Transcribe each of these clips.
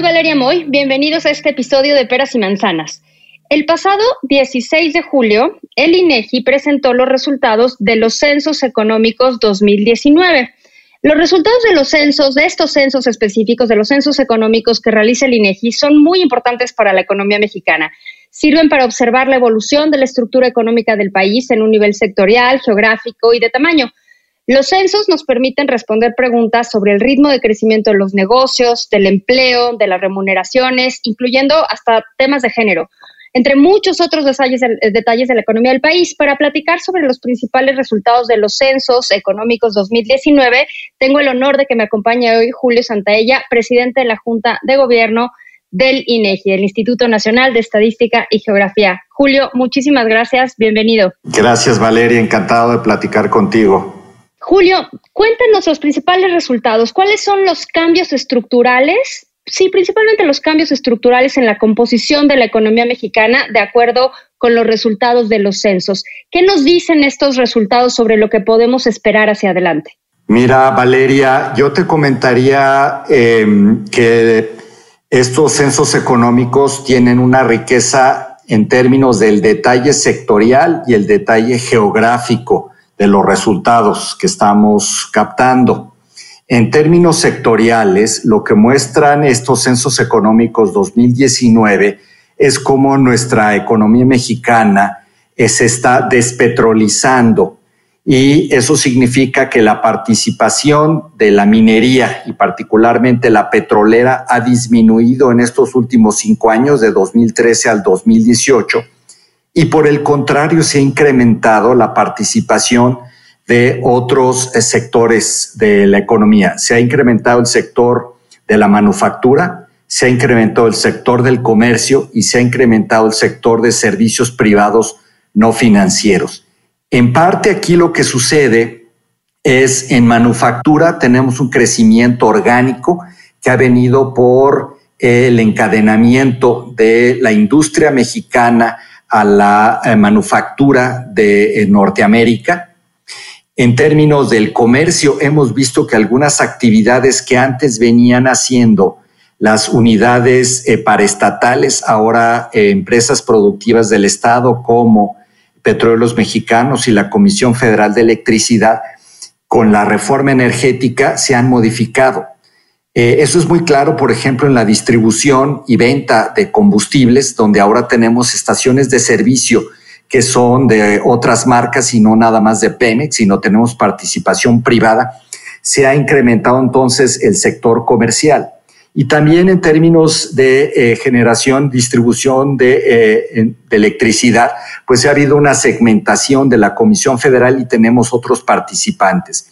Soy Valeria Moy. Bienvenidos a este episodio de Peras y Manzanas. El pasado 16 de julio, el INEGI presentó los resultados de los censos económicos 2019. Los resultados de los censos, de estos censos específicos, de los censos económicos que realiza el INEGI, son muy importantes para la economía mexicana. Sirven para observar la evolución de la estructura económica del país en un nivel sectorial, geográfico y de tamaño. Los censos nos permiten responder preguntas sobre el ritmo de crecimiento de los negocios, del empleo, de las remuneraciones, incluyendo hasta temas de género, entre muchos otros detalles, detalles de la economía del país. Para platicar sobre los principales resultados de los censos económicos 2019, tengo el honor de que me acompañe hoy Julio Santaella, presidente de la Junta de Gobierno del INEGI, el Instituto Nacional de Estadística y Geografía. Julio, muchísimas gracias, bienvenido. Gracias Valeria, encantado de platicar contigo. Julio, cuéntanos los principales resultados. ¿Cuáles son los cambios estructurales? Sí, principalmente los cambios estructurales en la composición de la economía mexicana de acuerdo con los resultados de los censos. ¿Qué nos dicen estos resultados sobre lo que podemos esperar hacia adelante? Mira, Valeria, yo te comentaría eh, que estos censos económicos tienen una riqueza en términos del detalle sectorial y el detalle geográfico de los resultados que estamos captando. En términos sectoriales, lo que muestran estos censos económicos 2019 es cómo nuestra economía mexicana se está despetrolizando y eso significa que la participación de la minería y particularmente la petrolera ha disminuido en estos últimos cinco años, de 2013 al 2018 y por el contrario se ha incrementado la participación de otros eh, sectores de la economía. Se ha incrementado el sector de la manufactura, se ha incrementado el sector del comercio y se ha incrementado el sector de servicios privados no financieros. En parte aquí lo que sucede es en manufactura tenemos un crecimiento orgánico que ha venido por el encadenamiento de la industria mexicana a la eh, manufactura de eh, Norteamérica. En términos del comercio, hemos visto que algunas actividades que antes venían haciendo las unidades eh, paraestatales, ahora empresas productivas del Estado como Petróleos Mexicanos y la Comisión Federal de Electricidad, con la reforma energética se han modificado. Eh, eso es muy claro, por ejemplo, en la distribución y venta de combustibles, donde ahora tenemos estaciones de servicio que son de otras marcas y no nada más de Pemex, sino tenemos participación privada. Se ha incrementado entonces el sector comercial. Y también en términos de eh, generación, distribución de, eh, de, electricidad, pues ha habido una segmentación de la Comisión Federal y tenemos otros participantes.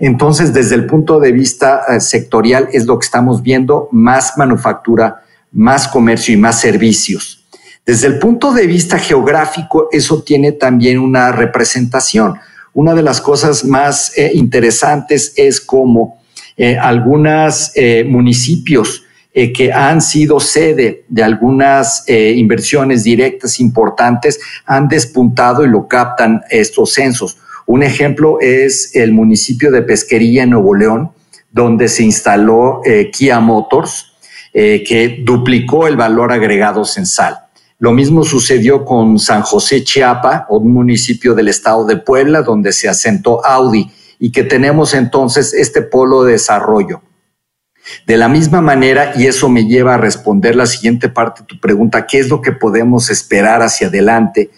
Entonces, desde el punto de vista eh, sectorial es lo que estamos viendo, más manufactura, más comercio y más servicios. Desde el punto de vista geográfico, eso tiene también una representación. Una de las cosas más eh, interesantes es cómo eh, algunos municipios que han sido sede de algunas inversiones directas importantes han despuntado y lo captan estos censos. Un ejemplo es el municipio de Pesquería en Nuevo León, donde se instaló eh, Kia Motors, eh, que duplicó el valor agregado censal. Lo mismo sucedió con San José Chiapa, un municipio del estado de Puebla, donde se asentó Audi y que tenemos entonces este polo de desarrollo. De la misma manera, y eso me lleva a responder la siguiente parte de tu pregunta, ¿qué es lo que podemos esperar hacia adelante?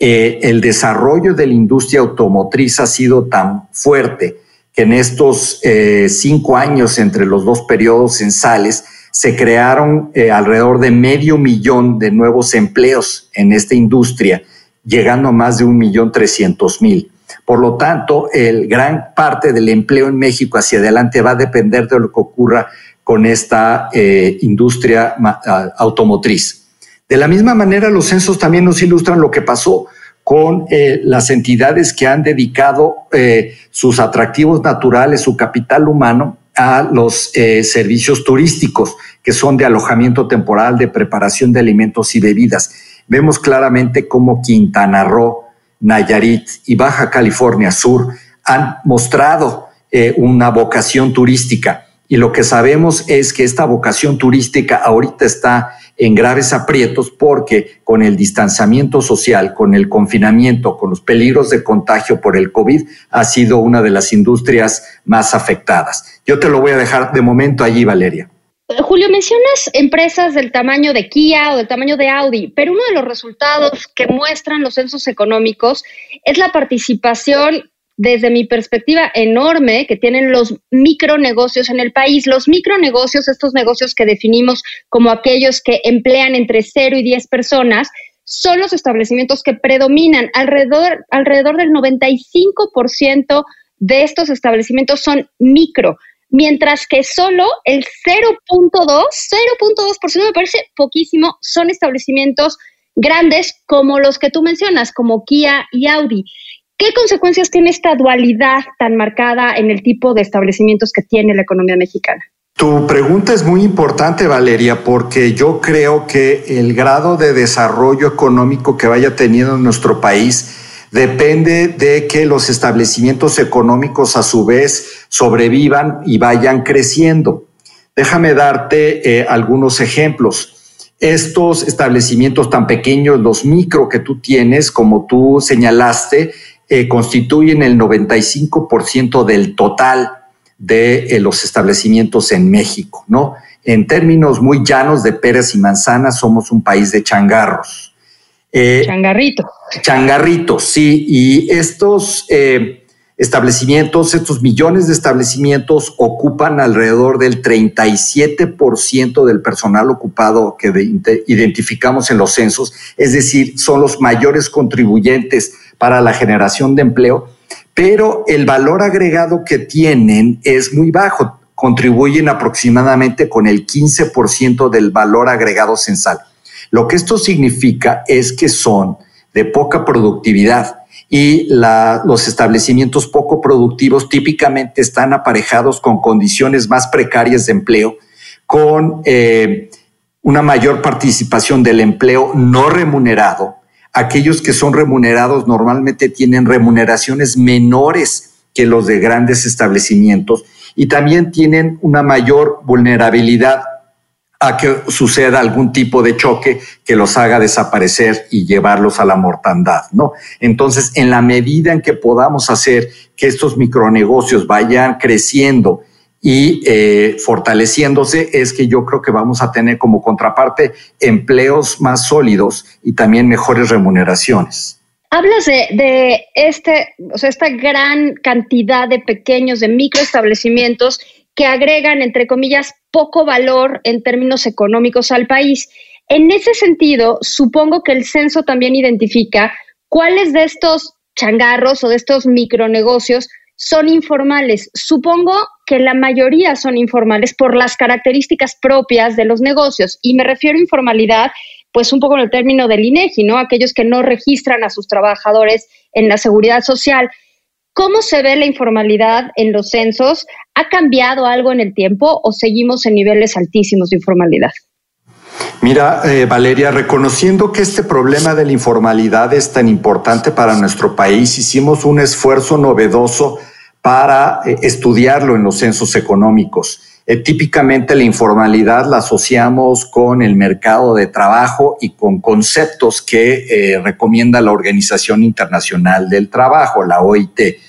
Eh, el desarrollo de la industria automotriz ha sido tan fuerte que en estos eh, cinco años entre los dos periodos censales se crearon eh, alrededor de medio millón de nuevos empleos en esta industria, llegando a más de un millón trescientos mil. Por lo tanto, el gran parte del empleo en México hacia adelante va a depender de lo que ocurra con esta eh, industria automotriz. De la misma manera, los censos también nos ilustran lo que pasó con eh, las entidades que han dedicado eh, sus atractivos naturales, su capital humano a los servicios turísticos, que son de alojamiento temporal, de preparación de alimentos y bebidas. Vemos claramente cómo Quintana Roo, Nayarit y Baja California Sur han mostrado una vocación turística y lo que sabemos es que esta vocación turística ahorita está en graves aprietos porque con el distanciamiento social, con el confinamiento, con los peligros de contagio por el COVID, ha sido una de las industrias más afectadas. Yo te lo voy a dejar de momento allí, Valeria. Julio, mencionas empresas del tamaño de Kia o del tamaño de Audi, pero uno de los resultados que muestran los censos económicos es la participación desde mi perspectiva enorme que tienen los micronegocios en el país. Los micronegocios, estos negocios que definimos como aquellos que emplean entre 0 y 10 personas, son los establecimientos que predominan. Alrededor, alrededor del 95% de estos establecimientos son micro, mientras que solo el 0.2, 0.2% me parece poquísimo, son establecimientos grandes como los que tú mencionas, como Kia y Audi. ¿Qué consecuencias tiene esta dualidad tan marcada en el tipo de establecimientos que tiene la economía mexicana? Tu pregunta es muy importante, Valeria, porque yo creo que el grado de desarrollo económico que vaya teniendo nuestro país depende de que los establecimientos económicos a su vez sobrevivan y vayan creciendo. Déjame darte eh, algunos ejemplos. Estos establecimientos tan pequeños, los micro que tú tienes, como tú señalaste, eh, constituyen el 95% del total de eh, los establecimientos en México, ¿no? En términos muy llanos de peras y manzanas, somos un país de changarros. Eh, Changarritos. Changarritos, sí. Y estos establecimientos, estos millones de establecimientos ocupan alrededor del 37% del personal ocupado que identificamos en los censos, es decir, son los mayores contribuyentes para la generación de empleo, pero el valor agregado que tienen es muy bajo, contribuyen aproximadamente con el 15% del valor agregado censal. Lo que esto significa es que son de poca productividad y los establecimientos poco productivos típicamente están aparejados con condiciones más precarias de empleo, con eh, una mayor participación del empleo no remunerado. Aquellos que son remunerados normalmente tienen remuneraciones menores que los de grandes establecimientos y también tienen una mayor vulnerabilidad a que suceda algún tipo de choque que los haga desaparecer y llevarlos a la mortandad, ¿no? Entonces, en la medida en que podamos hacer que estos micronegocios vayan creciendo y eh, fortaleciéndose, es que yo creo que vamos a tener como contraparte empleos más sólidos y también mejores remuneraciones. Hablas de, este, o sea, esta gran cantidad de pequeños, de microestablecimientos que agregan, entre comillas, poco valor en términos económicos al país. En ese sentido, supongo que el censo también identifica cuáles de estos changarros o de estos micronegocios son informales. Supongo que la mayoría son informales por las características propias de los negocios. Y me refiero a informalidad, pues un poco en el término del INEGI, ¿no? Aquellos que no registran a sus trabajadores en la seguridad social. ¿Cómo se ve la informalidad en los censos? ¿Ha cambiado algo en el tiempo o seguimos en niveles altísimos de informalidad? Mira, eh, Valeria, reconociendo que este problema de la informalidad es tan importante para nuestro país, hicimos un esfuerzo novedoso para eh, estudiarlo en los censos económicos. Eh, típicamente la informalidad la asociamos con el mercado de trabajo y con conceptos que recomienda la Organización Internacional del Trabajo, la OIT.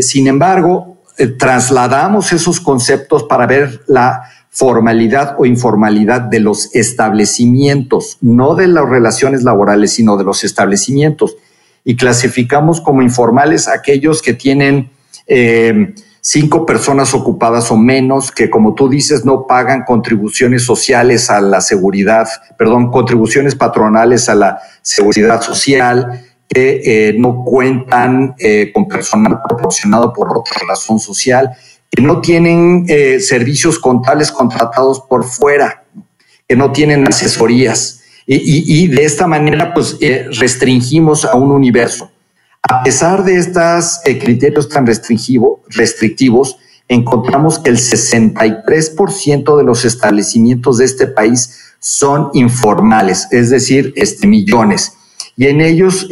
Sin embargo, eh, trasladamos esos conceptos para ver la formalidad o informalidad de los establecimientos, no de las relaciones laborales, sino de los establecimientos. Y clasificamos como informales aquellos que tienen eh, cinco personas ocupadas o menos, que como tú dices, no pagan contribuciones sociales a la seguridad, perdón, contribuciones patronales a la seguridad social, que eh, no cuentan eh, con personal proporcionado por otra razón social, que no tienen eh, servicios contables contratados por fuera, que no tienen asesorías. Y, de esta manera, pues restringimos a un universo. A pesar de estos criterios tan restrictivos, encontramos que el 63% de los establecimientos de este país son informales, es decir, este, millones. Y en ellos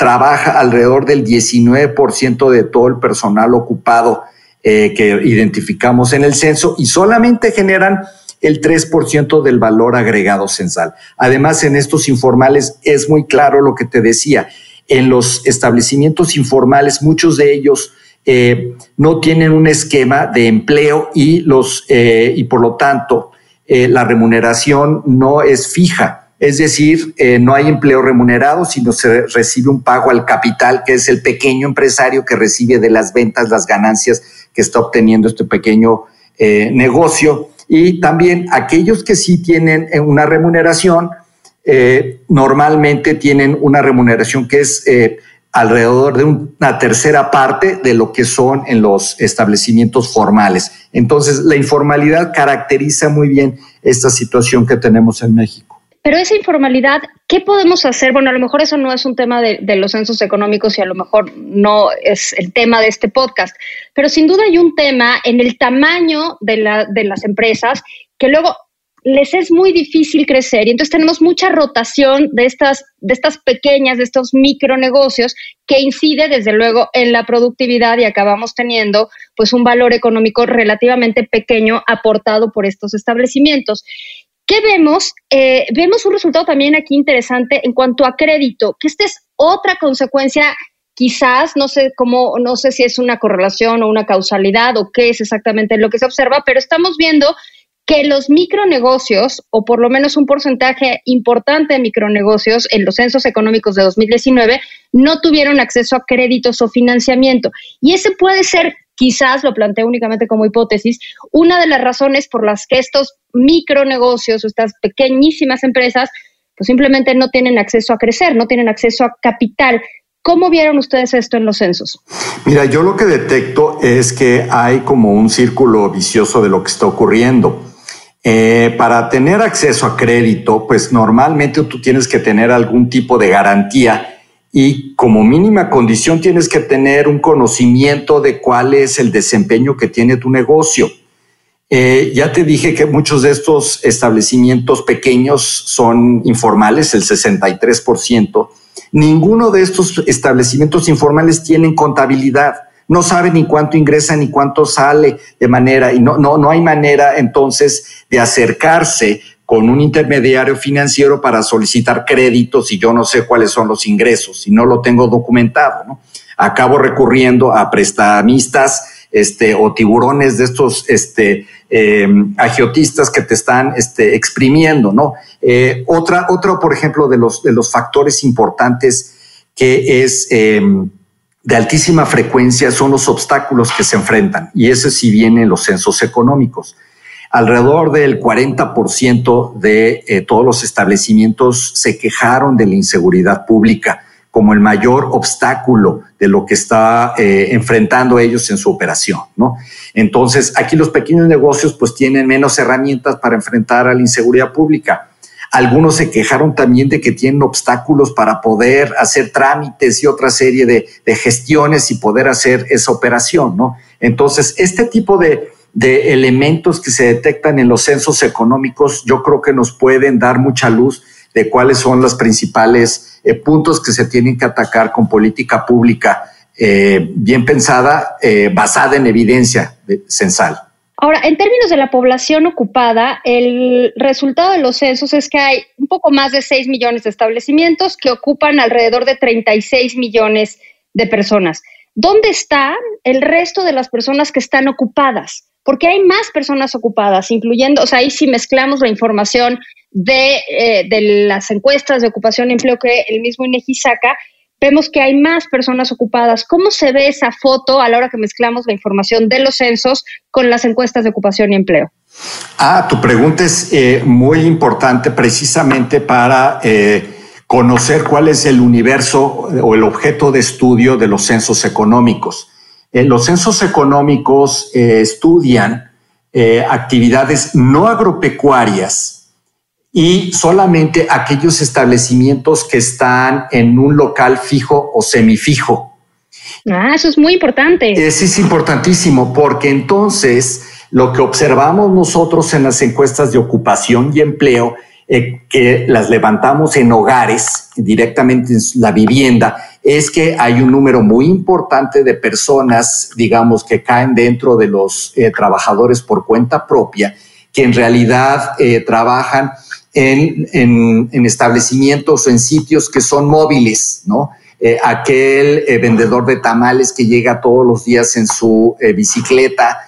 trabaja alrededor del 19% de todo el personal ocupado eh, que identificamos en el censo y solamente generan el 3% del valor agregado censal. Además, en estos informales es muy claro lo que te decía. En los establecimientos informales, muchos de ellos eh, no tienen un esquema de empleo y, los, eh, y por lo tanto la remuneración no es fija. Es decir, no hay empleo remunerado, sino se recibe un pago al capital, que es el pequeño empresario que recibe de las ventas las ganancias que está obteniendo este pequeño eh, negocio. Y también aquellos que sí tienen eh, una remuneración, eh, normalmente tienen una remuneración que es alrededor de una tercera parte de lo que son en los establecimientos formales. Entonces, la informalidad caracteriza muy bien esta situación que tenemos en México. Pero esa informalidad, ¿qué podemos hacer? Bueno, a lo mejor eso no es un tema de, los censos económicos y a lo mejor no es el tema de este podcast, pero sin duda hay un tema en el tamaño de, las empresas que luego les es muy difícil crecer y entonces tenemos mucha rotación de estas, de estas pequeñas, de estos micronegocios que incide desde luego en la productividad y acabamos teniendo pues un valor económico relativamente pequeño aportado por estos establecimientos. ¿Qué vemos? Eh, vemos un resultado también aquí interesante en cuanto a crédito, que esta es otra consecuencia quizás, no sé cómo, no sé si es una correlación o una causalidad o qué es exactamente lo que se observa, pero estamos viendo que los micronegocios, o por lo menos un porcentaje importante de micronegocios en los censos económicos de 2019, no tuvieron acceso a créditos o financiamiento. Y ese puede ser quizás, lo planteo únicamente como hipótesis, una de las razones por las que estos micronegocios o estas pequeñísimas empresas pues simplemente no tienen acceso a crecer, no tienen acceso a capital. ¿Cómo vieron ustedes esto en los censos? Mira, yo lo que detecto es que hay como un círculo vicioso de lo que está ocurriendo. Eh, para tener acceso a crédito, pues normalmente tú tienes que tener algún tipo de garantía y como mínima condición tienes que tener un conocimiento de cuál es el desempeño que tiene tu negocio. Eh, ya te dije que muchos de estos establecimientos pequeños son informales, el 63%. Ninguno de estos establecimientos informales tienen contabilidad. No saben ni cuánto ingresa ni cuánto sale de manera, y no, no, no hay manera entonces de acercarse con un intermediario financiero para solicitar créditos y yo no sé cuáles son los ingresos y no lo tengo documentado, ¿no? Acabo recurriendo a prestamistas este, o tiburones de estos este, em, agiotistas que te están este, exprimiendo, ¿no? Eh, otra, otro, por ejemplo, de los, de los factores importantes que es em, de altísima frecuencia son los obstáculos que se enfrentan y ese sí viene en los censos económicos. Alrededor del 40% de eh, todos los establecimientos se quejaron de la inseguridad pública como el mayor obstáculo de lo que está eh, enfrentando ellos en su operación, ¿no? Entonces, aquí los pequeños negocios pues tienen menos herramientas para enfrentar a la inseguridad pública. Algunos se quejaron también de que tienen obstáculos para poder hacer trámites y otra serie de, de gestiones y poder hacer esa operación, ¿no? Entonces, este tipo de, de elementos que se detectan en los censos económicos, yo creo que nos pueden dar mucha luz de cuáles son los principales eh, puntos que se tienen que atacar con política pública eh, bien pensada, eh, basada en evidencia censal. Ahora, en términos de la población ocupada, el resultado de los censos es que hay un poco más de 6 millones de establecimientos que ocupan alrededor de 36 millones de personas. ¿Dónde está el resto de las personas que están ocupadas? Porque hay más personas ocupadas, incluyendo, o sea, ahí si mezclamos la información de, eh, las encuestas de ocupación y empleo que el mismo INEGI saca, vemos que hay más personas ocupadas. ¿Cómo se ve esa foto a la hora que mezclamos la información de los censos con las encuestas de ocupación y empleo? Ah, tu pregunta es eh, muy importante precisamente para eh, conocer cuál es el universo o el objeto de estudio de los censos económicos. Eh, los censos económicos eh, estudian eh, actividades no agropecuarias y solamente aquellos establecimientos que están en un local fijo o semifijo. Ah, eso es muy importante. Eso es importantísimo porque entonces lo que observamos nosotros en las encuestas de ocupación y empleo eh, que las levantamos en hogares, directamente en la vivienda, es que hay un número muy importante de personas, digamos, que caen dentro de los eh, trabajadores por cuenta propia, que en realidad eh, trabajan en, en, establecimientos o en sitios que son móviles, ¿no? aquel vendedor de tamales que llega todos los días en su bicicleta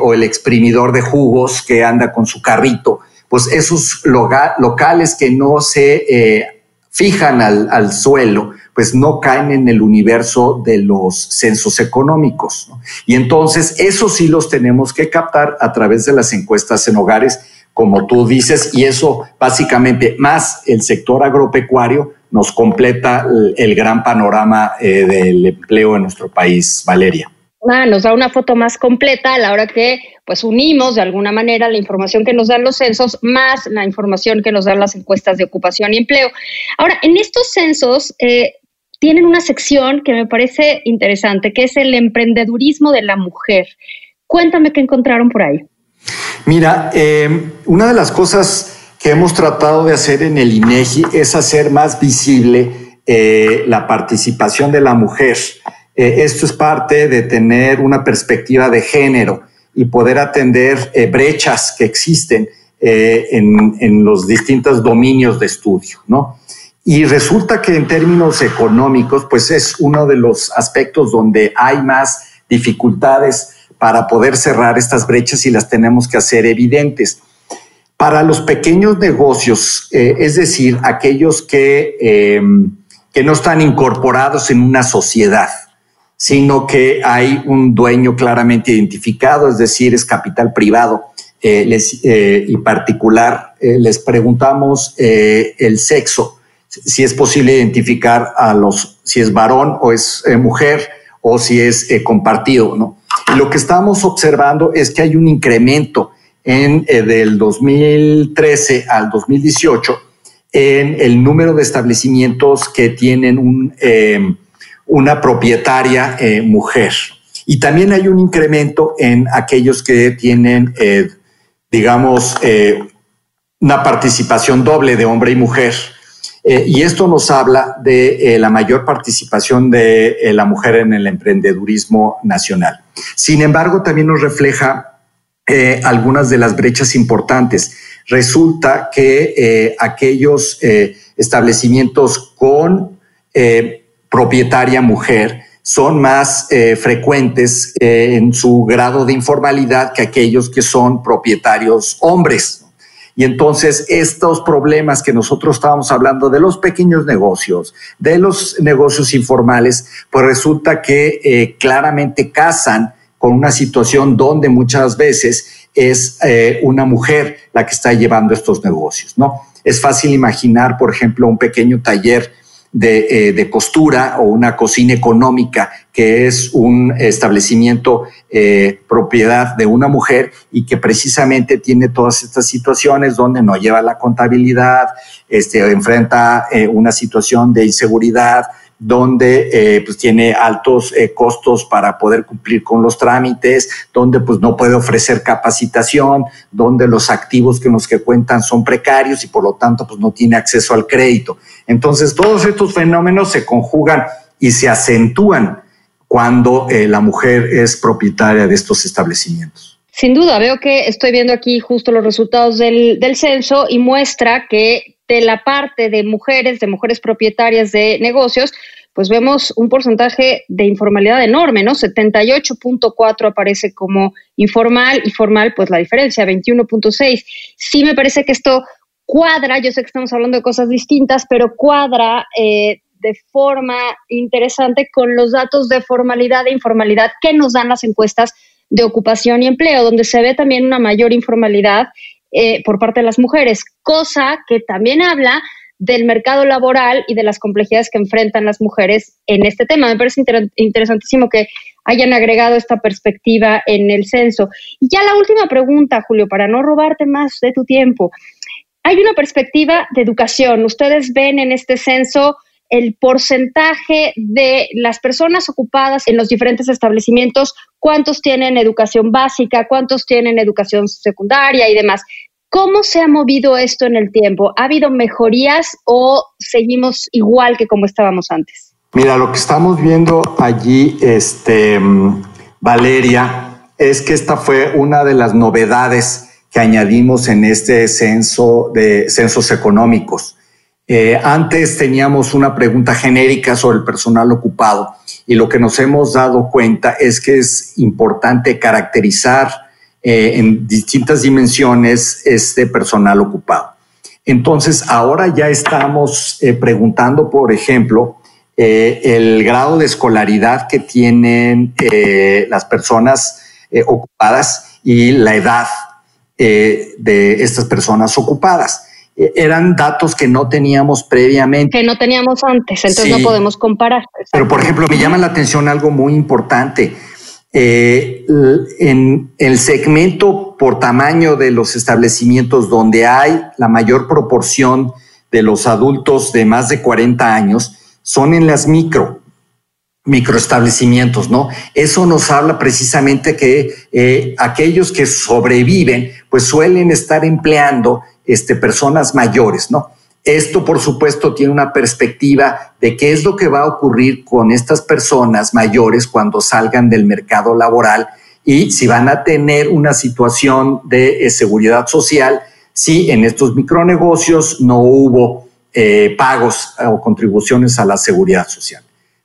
o el exprimidor de jugos que anda con su carrito pues esos locales que no se eh, fijan al, suelo, pues no caen en el universo de los censos económicos. Y entonces, esos sí los tenemos que captar a través de las encuestas en hogares, como tú dices, y eso básicamente más el sector agropecuario nos completa el, gran panorama eh, del empleo en nuestro país, Valeria. Ah, nos da una foto más completa a la hora que pues unimos de alguna manera la información que nos dan los censos más la información que nos dan las encuestas de ocupación y empleo. Ahora, en estos censos eh, tienen una sección que me parece interesante, que es el emprendedurismo de la mujer. Cuéntame qué encontraron por ahí. Mira, eh, una de las cosas que hemos tratado de hacer en el INEGI es hacer más visible eh, la participación de la mujer eh, esto es parte de tener una perspectiva de género y poder atender eh, brechas que existen eh, en, los distintos dominios de estudio, ¿no? Y resulta que en términos económicos, pues es uno de los aspectos donde hay más dificultades para poder cerrar estas brechas y las tenemos que hacer evidentes. Para los pequeños negocios, es decir, aquellos que, que no están incorporados en una sociedad, sino que hay un dueño claramente identificado, es decir, es capital privado eh, eh, y particular. Eh, les preguntamos el sexo, si es posible identificar a los, si es varón o es mujer o si es compartido, ¿no? Lo que estamos observando es que hay un incremento en, del 2013 al 2018 en el número de establecimientos que tienen un una propietaria eh, mujer. Y también hay un incremento en aquellos que tienen, eh, digamos, eh, una participación doble de hombre y mujer. y esto nos habla de la mayor participación de la mujer en el emprendedurismo nacional. Sin embargo, también nos refleja algunas de las brechas importantes. Resulta que aquellos establecimientos con propietaria mujer son más eh, frecuentes eh, en su grado de informalidad que aquellos que son propietarios hombres. Y entonces estos problemas que nosotros estábamos hablando de los pequeños negocios, de los negocios informales, pues resulta que eh, claramente casan con una situación donde muchas veces es una mujer la que está llevando estos negocios, ¿no? Es fácil imaginar, por ejemplo, un pequeño taller eh, de, costura o una cocina económica, que es un establecimiento eh, propiedad de una mujer y que precisamente tiene todas estas situaciones donde no lleva la contabilidad, este, enfrenta eh, una situación de inseguridad, donde eh, pues tiene altos costos para poder cumplir con los trámites, donde pues no puede ofrecer capacitación, donde los activos que los que cuentan son precarios y por lo tanto pues no tiene acceso al crédito. Entonces todos estos fenómenos se conjugan y se acentúan cuando eh, la mujer es propietaria de estos establecimientos. Sin duda, veo que estoy viendo aquí justo los resultados del, censo y muestra que de la parte de mujeres, de mujeres propietarias de negocios, pues vemos un porcentaje de informalidad enorme, ¿no? 78.4 aparece como informal y formal, pues la diferencia, 21.6. Sí me parece que esto cuadra, yo sé que estamos hablando de cosas distintas, pero cuadra eh, de forma interesante con los datos de formalidad e informalidad que nos dan las encuestas de ocupación y empleo, donde se ve también una mayor informalidad eh, por parte de las mujeres, cosa que también habla del mercado laboral y de las complejidades que enfrentan las mujeres en este tema. Me parece interesantísimo que hayan agregado esta perspectiva en el censo. Y ya la última pregunta, Julio, para no robarte más de tu tiempo. Hay una perspectiva de educación. Ustedes ven en este censo el porcentaje de las personas ocupadas en los diferentes establecimientos, cuántos tienen educación básica, cuántos tienen educación secundaria y demás. ¿Cómo se ha movido esto en el tiempo? ¿Ha habido mejorías o seguimos igual que como estábamos antes? Mira, lo que estamos viendo allí, este, Valeria, es que esta fue una de las novedades que añadimos en este censo de censos económicos. Eh, antes teníamos una pregunta genérica sobre el personal ocupado y lo que nos hemos dado cuenta es que es importante caracterizar eh, en distintas dimensiones este personal ocupado. Entonces, ahora ya estamos eh, preguntando, por ejemplo, el grado de escolaridad que tienen las personas ocupadas y la edad de estas personas ocupadas eran datos que no teníamos previamente. Que no teníamos antes, entonces no podemos comparar. Pero, por ejemplo, me llama la atención algo muy importante. Eh, en el segmento por tamaño de los establecimientos donde hay la mayor proporción de los adultos de más de 40 años, son en las micro, microestablecimientos, ¿no? Eso nos habla precisamente que eh, aquellos que sobreviven, pues suelen estar empleando este, personas mayores, ¿no? Esto, por supuesto, tiene una perspectiva de qué es lo que va a ocurrir con estas personas mayores cuando salgan del mercado laboral y si van a tener una situación de eh, seguridad social si en estos micronegocios no hubo eh, pagos o contribuciones a la seguridad social.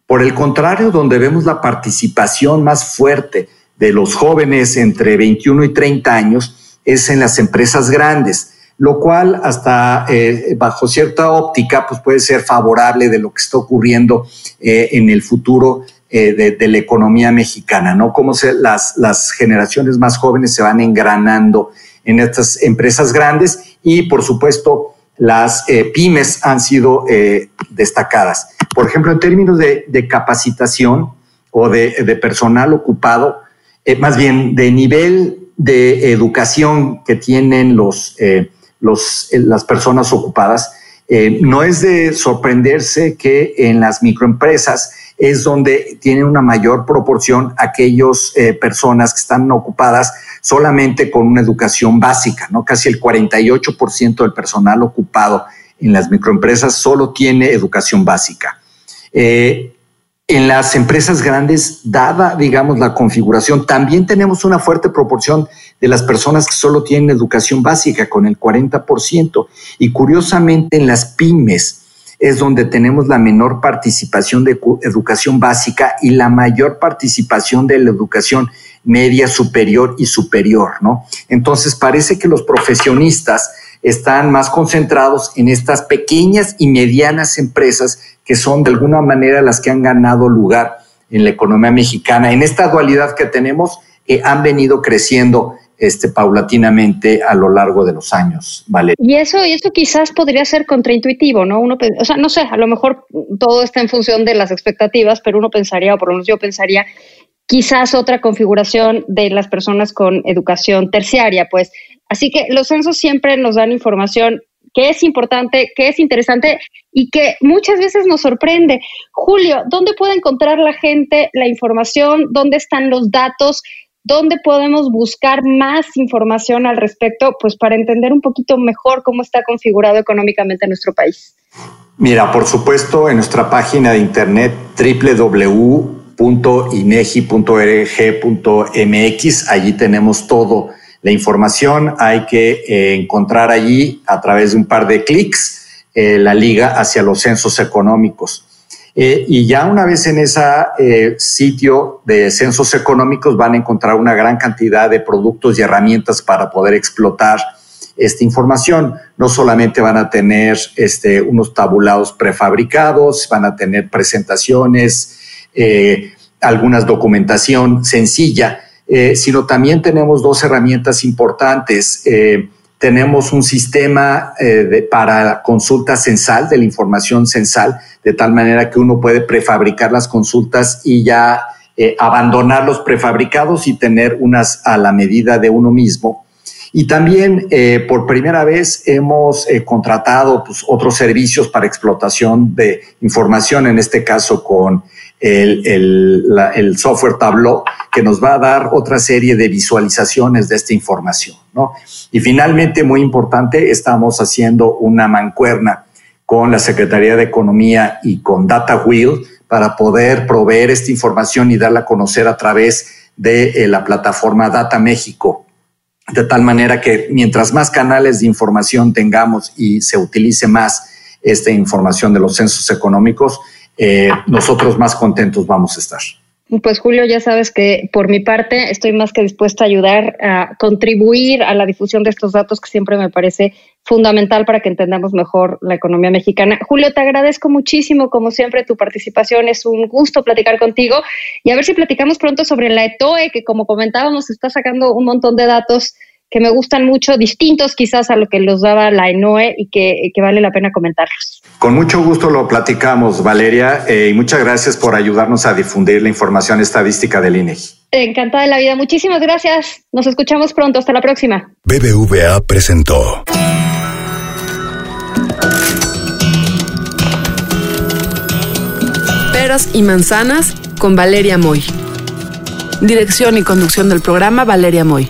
Por el contrario, donde vemos la participación más fuerte de los jóvenes entre 21 y 30 años es en las empresas grandes lo cual hasta eh, bajo cierta óptica pues puede ser favorable de lo que está ocurriendo eh, en el futuro eh, de, la economía mexicana, ¿no? Cómo se, las, las generaciones más jóvenes se van engranando en estas empresas grandes y por supuesto las pymes han sido destacadas. Por ejemplo, en términos de, capacitación o de personal ocupado, más bien de nivel de educación que tienen los eh, las personas ocupadas. Eh, no es de sorprenderse que en las microempresas es donde tienen una mayor proporción aquellas eh, personas que están ocupadas solamente con una educación básica, ¿no? Casi el 48% del personal ocupado en las microempresas solo tiene educación básica. En las empresas grandes, dada, digamos, la configuración, también tenemos una fuerte proporción de las personas que solo tienen educación básica, con el 40%. Y curiosamente, en las pymes es donde tenemos la menor participación de educación básica y la mayor participación de la educación media, superior y superior, ¿no? Entonces, parece que los profesionistas están más concentrados en estas pequeñas y medianas empresas que son de alguna manera las que han ganado lugar en la economía mexicana. En esta dualidad que tenemos, eh, han venido creciendo este, paulatinamente a lo largo de los años, ¿vale? Y eso, y eso quizás podría ser contraintuitivo, ¿no? Uno, o sea, no sé, a lo mejor todo está en función de las expectativas, pero uno pensaría, o por lo menos yo pensaría, quizás otra configuración de las personas con educación terciaria, pues. Así que los censos siempre nos dan información que es importante, que es interesante y que muchas veces nos sorprende. Julio, ¿dónde puede encontrar la gente la información? ¿Dónde están los datos? ¿Dónde podemos buscar más información al respecto? Pues para entender un poquito mejor cómo está configurado económicamente nuestro país. Mira, por supuesto, en nuestra página de internet www.inegi.org.mx, allí tenemos todo la información hay que eh, encontrar allí a través de un par de clics eh, la liga hacia los censos económicos. Eh, y ya una vez en ese sitio de censos económicos van a encontrar una gran cantidad de productos y herramientas para poder explotar esta información. No solamente van a tener este, unos tabulados prefabricados, van a tener presentaciones, algunas documentación sencilla, eh, sino también tenemos dos herramientas importantes. Tenemos un sistema eh, para consulta censal, de la información censal, de tal manera que uno puede prefabricar las consultas y ya eh, abandonar los prefabricados y tener unas a la medida de uno mismo. Y también eh, por primera vez hemos eh, contratado pues, otros servicios para explotación de información, en este caso con el, software Tableau, que nos va a dar otra serie de visualizaciones de esta información. ¿no? Y finalmente, muy importante, estamos haciendo una mancuerna con la Secretaría de Economía y con Data Wheel para poder proveer esta información y darla a conocer a través de eh, la plataforma Data México. De tal manera que mientras más canales de información tengamos y se utilice más esta información de los censos económicos, eh, nosotros más contentos vamos a estar. Pues Julio, ya sabes que por mi parte estoy más que dispuesta a ayudar a contribuir a la difusión de estos datos que siempre me parece fundamental para que entendamos mejor la economía mexicana. Julio, te agradezco muchísimo, como siempre, tu participación. Es un gusto platicar contigo y a ver si platicamos pronto sobre la ETOE, que como comentábamos está sacando un montón de datos que me gustan mucho, distintos quizás a lo que los daba la ENOE y que, vale la pena comentarlos. Con mucho gusto lo platicamos, Valeria, eh, y muchas gracias por ayudarnos a difundir la información estadística del INEGI. Encantada de la vida. Muchísimas gracias. Nos escuchamos pronto. Hasta la próxima. BBVA presentó. Peras y manzanas con Valeria Moy. Dirección y conducción del programa Valeria Moy.